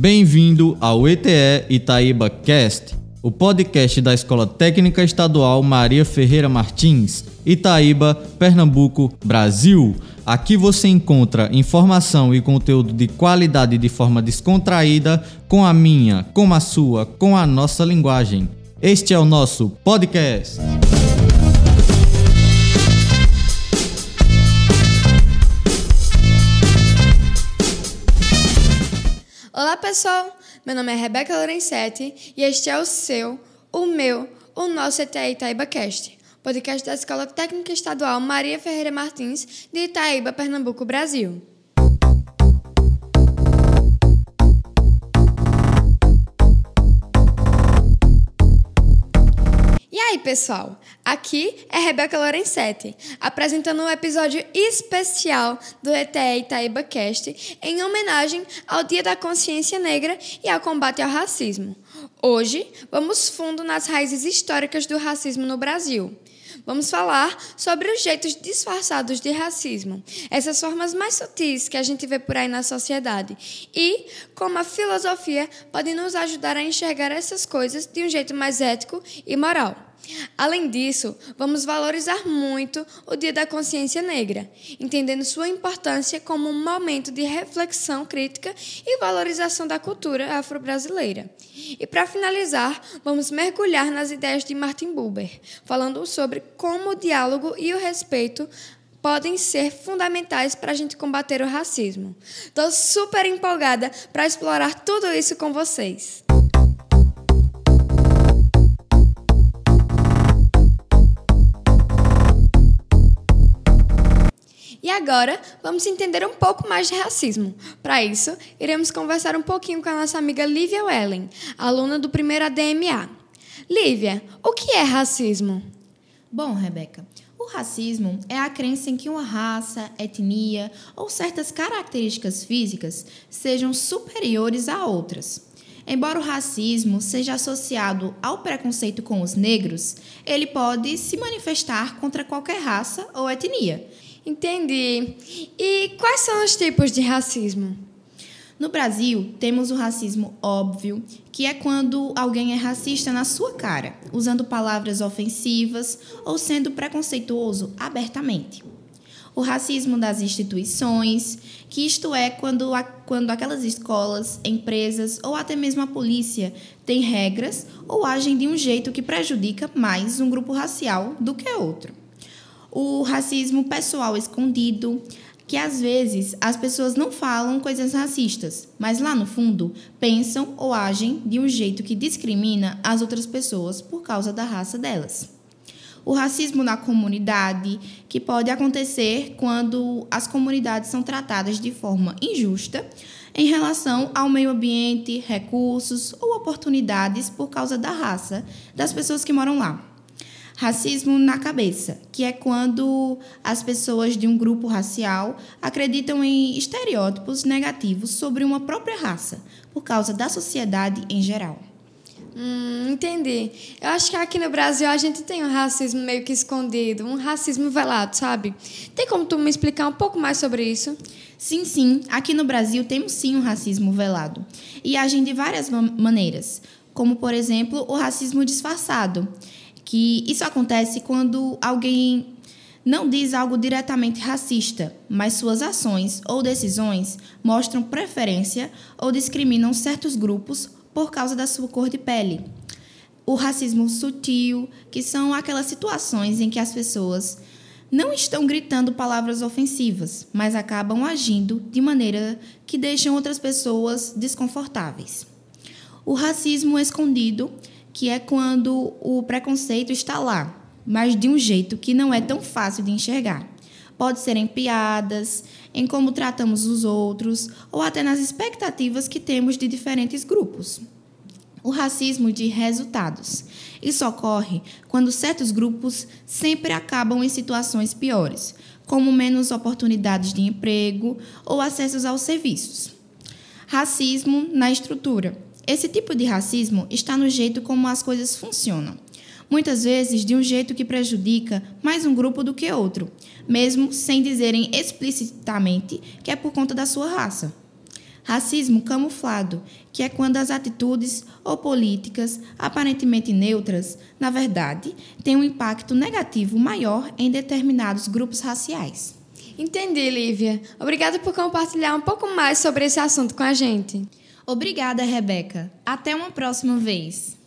Bem-vindo ao ETE Itaíba Cast, o podcast da Escola Técnica Estadual Maria Ferreira Martins, Itaíba, Pernambuco, Brasil. Aqui você encontra informação e conteúdo de qualidade de forma descontraída, com a minha, com a sua, com a nossa linguagem. Este é o nosso podcast. Pessoal, meu nome é Rebeca Lorenzetti e este é o seu, o meu, o nosso ETE Itaíba Cast, podcast da Escola Técnica Estadual Maria Ferreira Martins de Itaíba, Pernambuco, Brasil. Aí, pessoal? Aqui é Rebeca Lorenzetti, apresentando um episódio especial do ETE Itaíba Cast em homenagem ao Dia da Consciência Negra e ao combate ao racismo. Hoje, vamos fundo nas raízes históricas do racismo no Brasil. Vamos falar sobre os jeitos disfarçados de racismo, essas formas mais sutis que a gente vê por aí na sociedade, e como a filosofia pode nos ajudar a enxergar essas coisas de um jeito mais ético e moral. Além disso, vamos valorizar muito o Dia da Consciência Negra, entendendo sua importância como um momento de reflexão crítica e valorização da cultura afro-brasileira. E para finalizar, vamos mergulhar nas ideias de Martin Buber, falando sobre como o diálogo e o respeito podem ser fundamentais para a gente combater o racismo. Estou super empolgada para explorar tudo isso com vocês. E agora, vamos entender um pouco mais de racismo. Para isso, iremos conversar um pouquinho com a nossa amiga Lívia Wellen, aluna do primeiro ADMA. Lívia, o que é racismo? Bom, Rebeca, o racismo é a crença em que uma raça, etnia ou certas características físicas sejam superiores a outras. Embora o racismo seja associado ao preconceito com os negros, ele pode se manifestar contra qualquer raça ou etnia. Entendi. E quais são os tipos de racismo? No Brasil, temos o racismo óbvio, que é quando alguém é racista na sua cara, usando palavras ofensivas ou sendo preconceituoso abertamente. O racismo das instituições, que isto é quando, a, quando aquelas escolas, empresas ou até mesmo a polícia têm regras ou agem de um jeito que prejudica mais um grupo racial do que outro o racismo pessoal escondido, que às vezes as pessoas não falam coisas racistas, mas lá no fundo pensam ou agem de um jeito que discrimina as outras pessoas por causa da raça delas. O racismo na comunidade, que pode acontecer quando as comunidades são tratadas de forma injusta em relação ao meio ambiente, recursos ou oportunidades por causa da raça das pessoas que moram lá. Racismo na cabeça, que é quando as pessoas de um grupo racial acreditam em estereótipos negativos sobre uma própria raça, por causa da sociedade em geral. Hum, entendi. Eu acho que aqui no Brasil a gente tem um racismo meio que escondido, um racismo velado, sabe? Tem como tu me explicar um pouco mais sobre isso? Sim, sim. Aqui no Brasil temos sim um racismo velado. E agem de várias maneiras, como, por exemplo, o racismo disfarçado que isso acontece quando alguém não diz algo diretamente racista, mas suas ações ou decisões mostram preferência ou discriminam certos grupos por causa da sua cor de pele. O racismo sutil, que são aquelas situações em que as pessoas não estão gritando palavras ofensivas, mas acabam agindo de maneira que deixam outras pessoas desconfortáveis. O racismo escondido que é quando o preconceito está lá, mas de um jeito que não é tão fácil de enxergar. Pode ser em piadas, em como tratamos os outros, ou até nas expectativas que temos de diferentes grupos. O racismo de resultados. Isso ocorre quando certos grupos sempre acabam em situações piores, como menos oportunidades de emprego ou acessos aos serviços. Racismo na estrutura esse tipo de racismo está no jeito como as coisas funcionam. Muitas vezes de um jeito que prejudica mais um grupo do que outro, mesmo sem dizerem explicitamente que é por conta da sua raça. Racismo camuflado, que é quando as atitudes ou políticas aparentemente neutras, na verdade, têm um impacto negativo maior em determinados grupos raciais. Entendi, Lívia. Obrigada por compartilhar um pouco mais sobre esse assunto com a gente. Obrigada, Rebeca. Até uma próxima vez.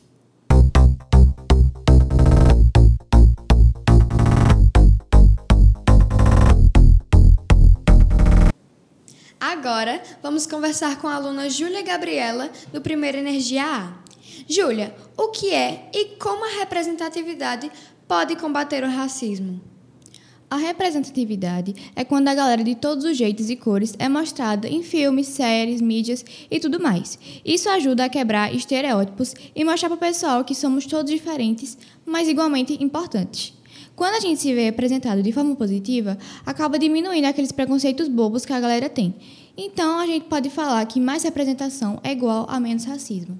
Agora, vamos conversar com a aluna Júlia Gabriela, do Primeiro Energia A. Júlia, o que é e como a representatividade pode combater o racismo? A representatividade é quando a galera de todos os jeitos e cores é mostrada em filmes, séries, mídias e tudo mais. Isso ajuda a quebrar estereótipos e mostrar para o pessoal que somos todos diferentes, mas igualmente importantes. Quando a gente se vê apresentado de forma positiva, acaba diminuindo aqueles preconceitos bobos que a galera tem. Então a gente pode falar que mais representação é igual a menos racismo.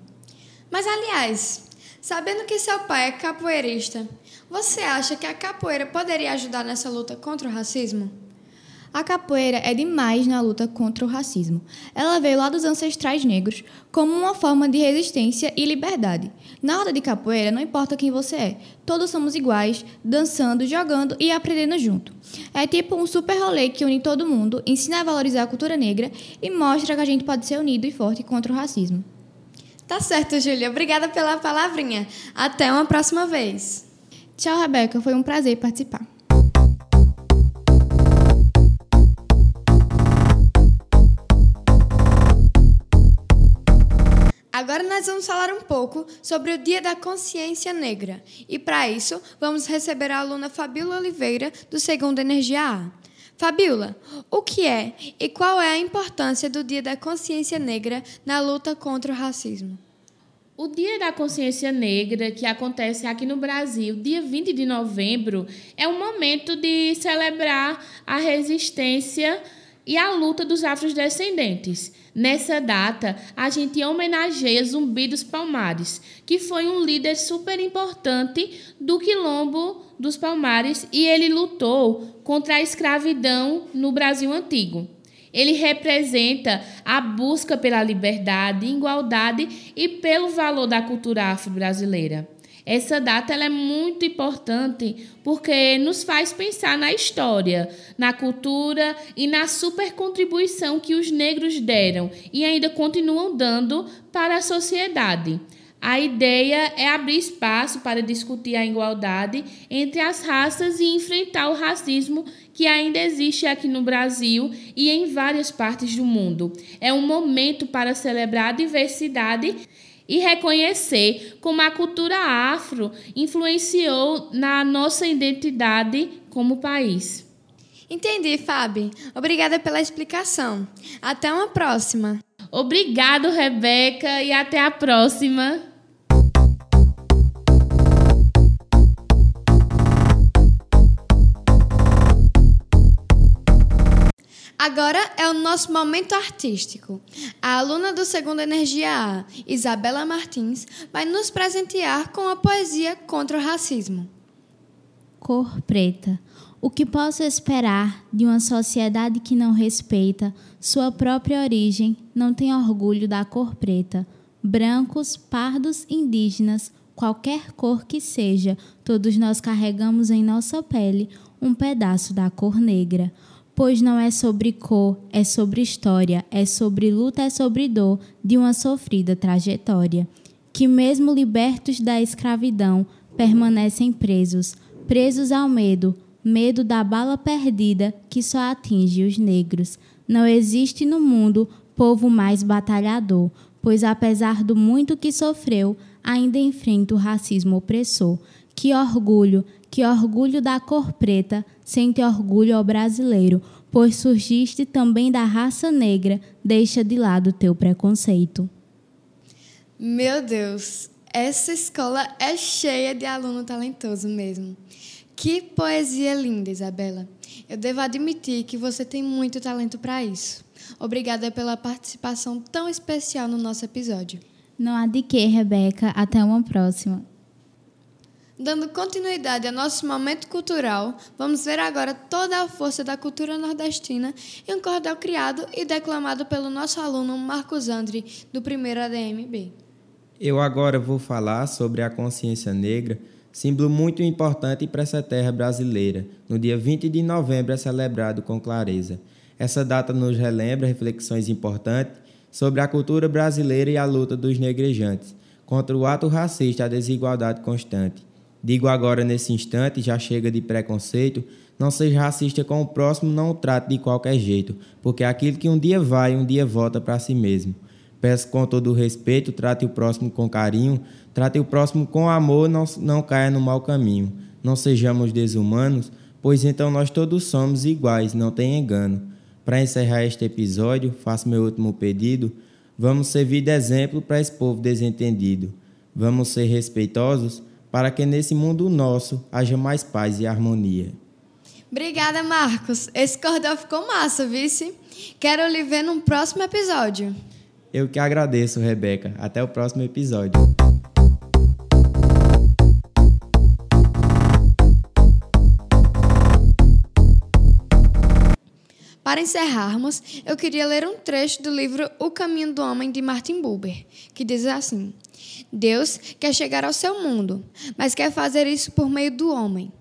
Mas, aliás, sabendo que seu pai é capoeirista, você acha que a capoeira poderia ajudar nessa luta contra o racismo? A capoeira é demais na luta contra o racismo. Ela veio lá dos ancestrais negros como uma forma de resistência e liberdade. Na roda de capoeira, não importa quem você é, todos somos iguais, dançando, jogando e aprendendo junto. É tipo um super rolê que une todo mundo, ensina a valorizar a cultura negra e mostra que a gente pode ser unido e forte contra o racismo. Tá certo, Júlia. Obrigada pela palavrinha. Até uma próxima vez. Tchau, Rebeca. Foi um prazer participar. Agora nós vamos falar um pouco sobre o Dia da Consciência Negra. E para isso, vamos receber a aluna Fabiola Oliveira, do segundo Energia A. Fabiola, o que é e qual é a importância do Dia da Consciência Negra na luta contra o racismo? O Dia da Consciência Negra, que acontece aqui no Brasil, dia 20 de novembro, é um momento de celebrar a resistência e a luta dos afrodescendentes. Nessa data, a gente homenageia Zumbi dos Palmares, que foi um líder super importante do quilombo dos Palmares e ele lutou contra a escravidão no Brasil antigo. Ele representa a busca pela liberdade, igualdade e pelo valor da cultura afro-brasileira. Essa data é muito importante porque nos faz pensar na história, na cultura e na super contribuição que os negros deram e ainda continuam dando para a sociedade. A ideia é abrir espaço para discutir a igualdade entre as raças e enfrentar o racismo que ainda existe aqui no Brasil e em várias partes do mundo. É um momento para celebrar a diversidade e reconhecer como a cultura afro influenciou na nossa identidade como país. Entendi, Fábio. Obrigada pela explicação. Até uma próxima. Obrigado, Rebeca, e até a próxima. Agora é o nosso momento artístico. A aluna do segundo Energia A, Isabela Martins, vai nos presentear com a poesia contra o racismo. Cor preta. O que posso esperar de uma sociedade que não respeita sua própria origem, não tem orgulho da cor preta? Brancos, pardos, indígenas, qualquer cor que seja, todos nós carregamos em nossa pele um pedaço da cor negra pois não é sobre cor, é sobre história, é sobre luta, é sobre dor de uma sofrida trajetória. Que, mesmo libertos da escravidão, permanecem presos, presos ao medo, medo da bala perdida que só atinge os negros. Não existe no mundo povo mais batalhador, pois apesar do muito que sofreu, ainda enfrenta o racismo opressor. Que orgulho, que orgulho da cor preta, sente orgulho ao brasileiro, pois surgiste também da raça negra, deixa de lado teu preconceito. Meu Deus, essa escola é cheia de aluno talentoso mesmo. Que poesia linda, Isabela. Eu devo admitir que você tem muito talento para isso. Obrigada pela participação tão especial no nosso episódio. Não há de que, Rebeca. Até uma próxima. Dando continuidade ao nosso momento cultural, vamos ver agora toda a força da cultura nordestina em um cordel criado e declamado pelo nosso aluno Marcos Andri, do primeiro ADMB. Eu agora vou falar sobre a consciência negra, símbolo muito importante para essa terra brasileira. No dia 20 de novembro é celebrado com clareza. Essa data nos relembra reflexões importantes sobre a cultura brasileira e a luta dos negrejantes contra o ato racista e a desigualdade constante. Digo agora nesse instante, já chega de preconceito, não seja racista com o próximo, não o trate de qualquer jeito, porque aquilo que um dia vai, um dia volta para si mesmo. Peço com todo respeito, trate o próximo com carinho, trate o próximo com amor, não, não caia no mau caminho. Não sejamos desumanos, pois então nós todos somos iguais, não tem engano. Para encerrar este episódio, faço meu último pedido. Vamos servir de exemplo para esse povo desentendido. Vamos ser respeitosos para que nesse mundo nosso haja mais paz e harmonia. Obrigada, Marcos. Esse cordel ficou massa, vice. Quero lhe ver num próximo episódio. Eu que agradeço, Rebeca. Até o próximo episódio. Para encerrarmos, eu queria ler um trecho do livro O Caminho do Homem de Martin Buber, que diz assim: Deus quer chegar ao seu mundo, mas quer fazer isso por meio do homem.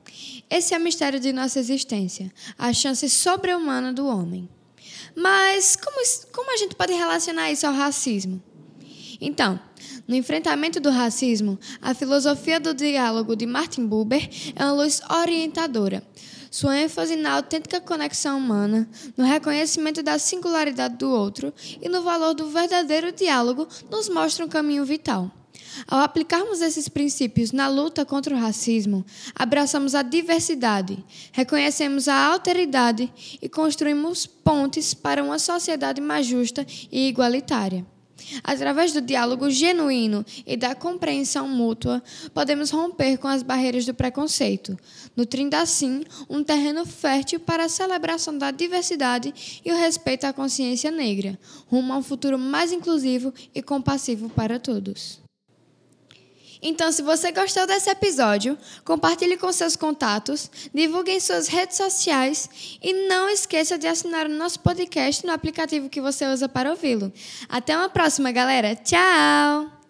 Esse é o mistério de nossa existência, a chance sobre-humana do homem. Mas como, como a gente pode relacionar isso ao racismo? Então, no enfrentamento do racismo, a filosofia do diálogo de Martin Buber é uma luz orientadora. Sua ênfase na autêntica conexão humana, no reconhecimento da singularidade do outro e no valor do verdadeiro diálogo nos mostra um caminho vital. Ao aplicarmos esses princípios na luta contra o racismo, abraçamos a diversidade, reconhecemos a alteridade e construímos pontes para uma sociedade mais justa e igualitária. Através do diálogo genuíno e da compreensão mútua, podemos romper com as barreiras do preconceito, nutrindo assim um terreno fértil para a celebração da diversidade e o respeito à consciência negra, rumo a um futuro mais inclusivo e compassivo para todos. Então, se você gostou desse episódio, compartilhe com seus contatos, divulgue em suas redes sociais e não esqueça de assinar o nosso podcast no aplicativo que você usa para ouvi-lo. Até uma próxima, galera. Tchau!